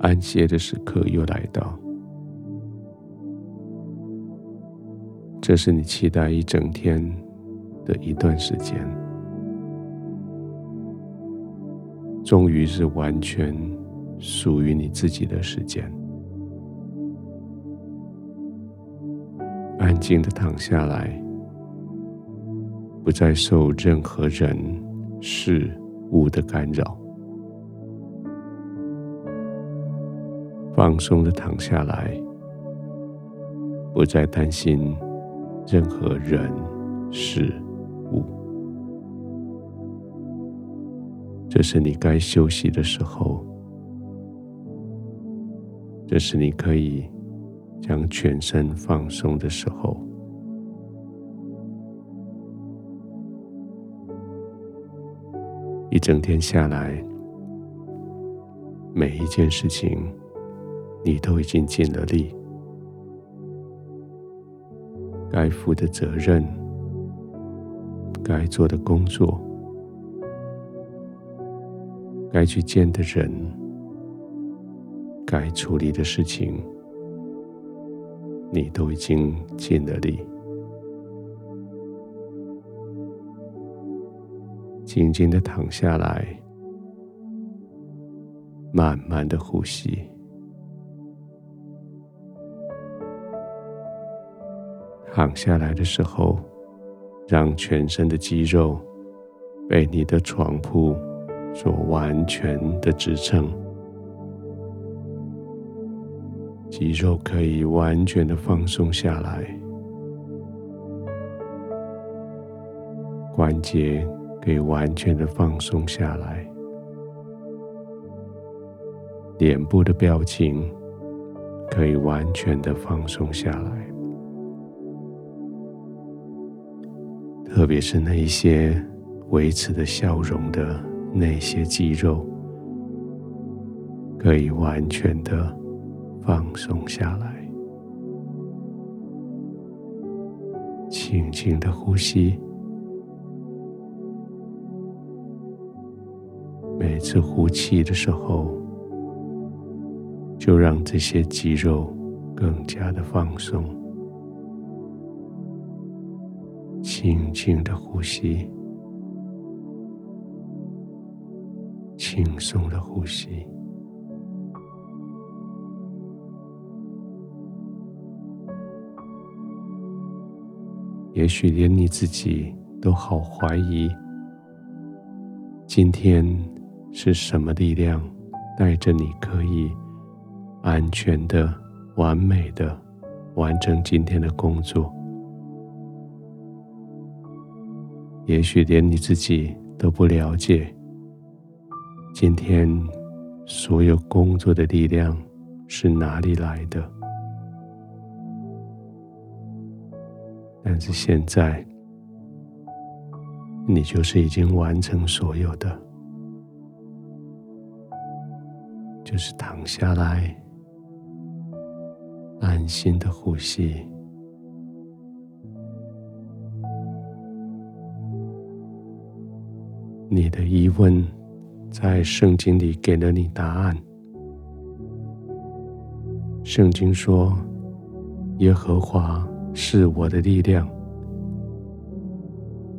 安歇的时刻又来到。这是你期待一整天的一段时间，终于是完全属于你自己的时间。安静的躺下来，不再受任何人事物的干扰，放松的躺下来，不再担心任何人事物。这是你该休息的时候，这是你可以。将全身放松的时候，一整天下来，每一件事情你都已经尽了力，该负的责任、该做的工作、该去见的人、该处理的事情。你都已经尽了力，静静的躺下来，慢慢的呼吸。躺下来的时候，让全身的肌肉被你的床铺所完全的支撑。肌肉可以完全的放松下来，关节可以完全的放松下来，脸部的表情可以完全的放松下来，特别是那一些维持的笑容的那些肌肉，可以完全的。放松下来，轻轻的呼吸。每次呼气的时候，就让这些肌肉更加的放松。静静的呼吸，轻松的呼吸。也许连你自己都好怀疑，今天是什么力量带着你可以安全的、完美的完成今天的工作？也许连你自己都不了解，今天所有工作的力量是哪里来的？但是现在，你就是已经完成所有的，就是躺下来，安心的呼吸。你的疑问，在圣经里给了你答案。圣经说：“耶和华。”是我的力量，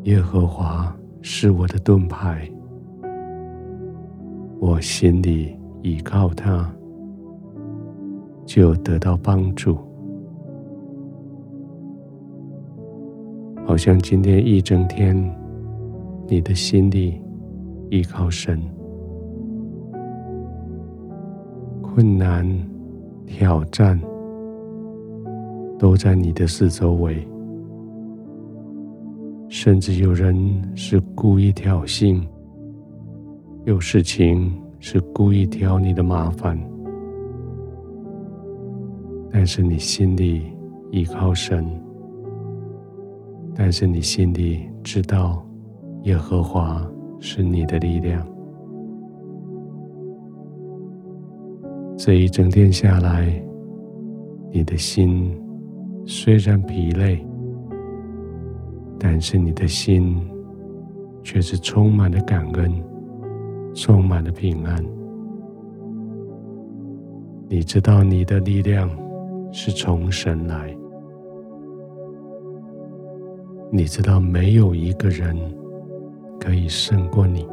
耶和华是我的盾牌，我心里依靠他，就得到帮助。好像今天一整天，你的心里依靠神，困难、挑战。都在你的四周围，甚至有人是故意挑衅，有事情是故意挑你的麻烦，但是你心里依靠神，但是你心里知道耶和华是你的力量，这一整天下来，你的心。虽然疲累，但是你的心却是充满了感恩，充满了平安。你知道你的力量是从神来，你知道没有一个人可以胜过你，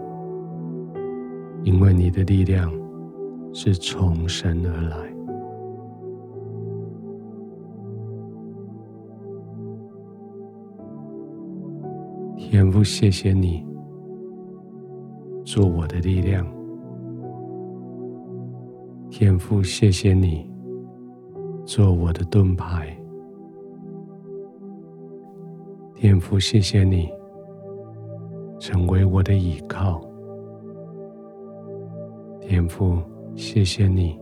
因为你的力量是从神而来。天父，谢谢你做我的力量。天父，谢谢你做我的盾牌。天父，谢谢你成为我的依靠。天父，谢谢你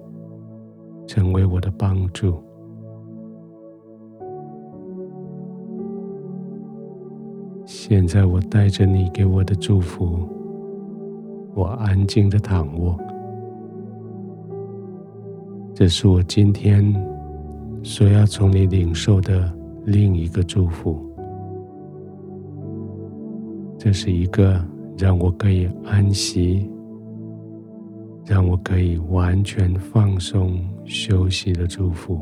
成为我的帮助。现在我带着你给我的祝福，我安静的躺卧。这是我今天所要从你领受的另一个祝福。这是一个让我可以安息、让我可以完全放松休息的祝福。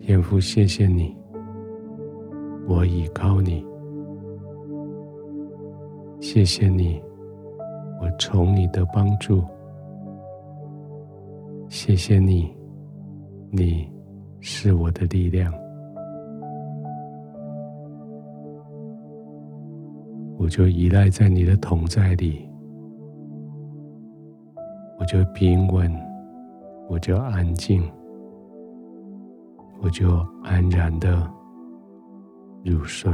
天父，谢谢你。我倚靠你，谢谢你，我从你的帮助，谢谢你，你是我的力量，就依赖在你的同在里，我就平稳，我就安静，我就安然的。入睡。